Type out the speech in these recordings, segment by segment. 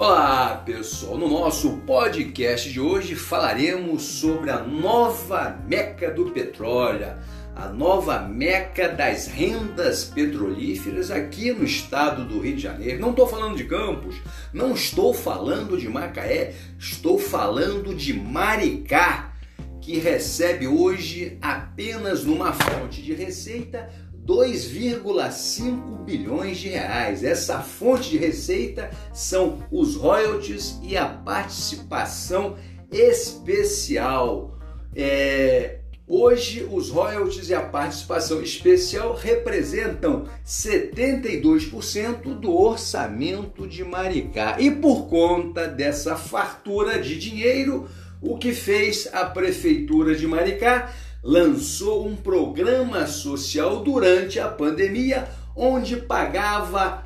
Olá pessoal, no nosso podcast de hoje falaremos sobre a nova meca do petróleo, a nova meca das rendas petrolíferas aqui no estado do Rio de Janeiro. Não estou falando de Campos, não estou falando de Macaé, estou falando de Maricá, que recebe hoje apenas numa fonte de receita 2,5 bilhões de reais. Essa fonte de receita são os royalties e a participação especial. É, hoje, os royalties e a participação especial representam 72% do orçamento de Maricá. E por conta dessa fartura de dinheiro, o que fez a Prefeitura de Maricá? Lançou um programa social durante a pandemia onde pagava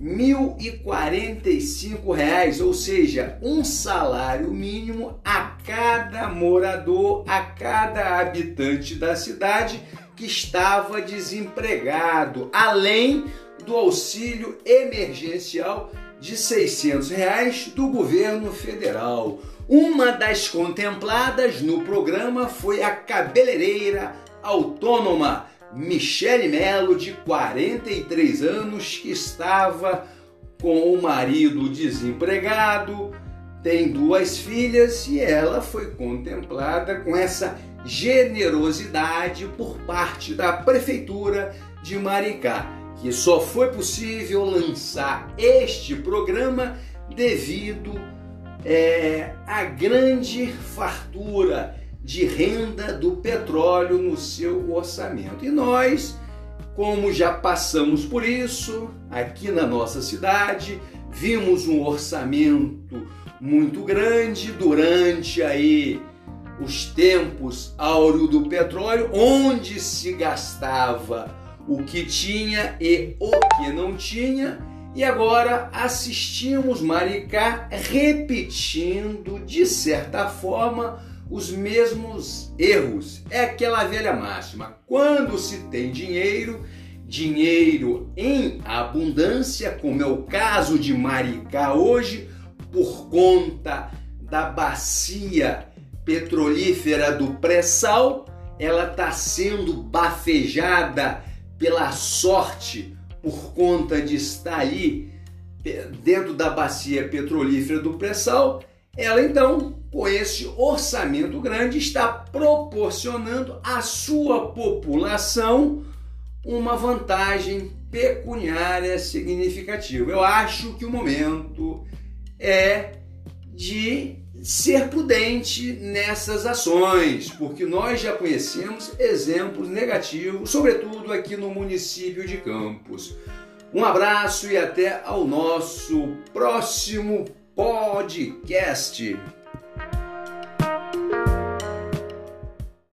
R$ 1.045, ou seja, um salário mínimo a cada morador, a cada habitante da cidade que estava desempregado, além do auxílio emergencial de 600 reais do governo federal. Uma das contempladas no programa foi a cabeleireira autônoma Michele Melo, de 43 anos, que estava com o marido desempregado, tem duas filhas e ela foi contemplada com essa generosidade por parte da prefeitura de Maricá, que só foi possível lançar este programa devido é, a grande fartura de renda do petróleo no seu orçamento. E nós, como já passamos por isso aqui na nossa cidade, vimos um orçamento muito grande durante aí os tempos áureo do petróleo, onde se gastava o que tinha e o que não tinha e agora assistimos Maricá repetindo, de certa forma, os mesmos erros. É aquela velha máxima: quando se tem dinheiro, dinheiro em abundância, como é o caso de Maricá hoje, por conta da bacia petrolífera do pré-sal, ela está sendo bafejada pela sorte por conta de estar ali dentro da bacia petrolífera do pré-sal, ela então, com esse orçamento grande, está proporcionando à sua população uma vantagem pecuniária significativa. Eu acho que o momento é de ser prudente nessas ações, porque nós já conhecemos exemplos negativos, sobretudo aqui no município de Campos. Um abraço e até ao nosso próximo podcast.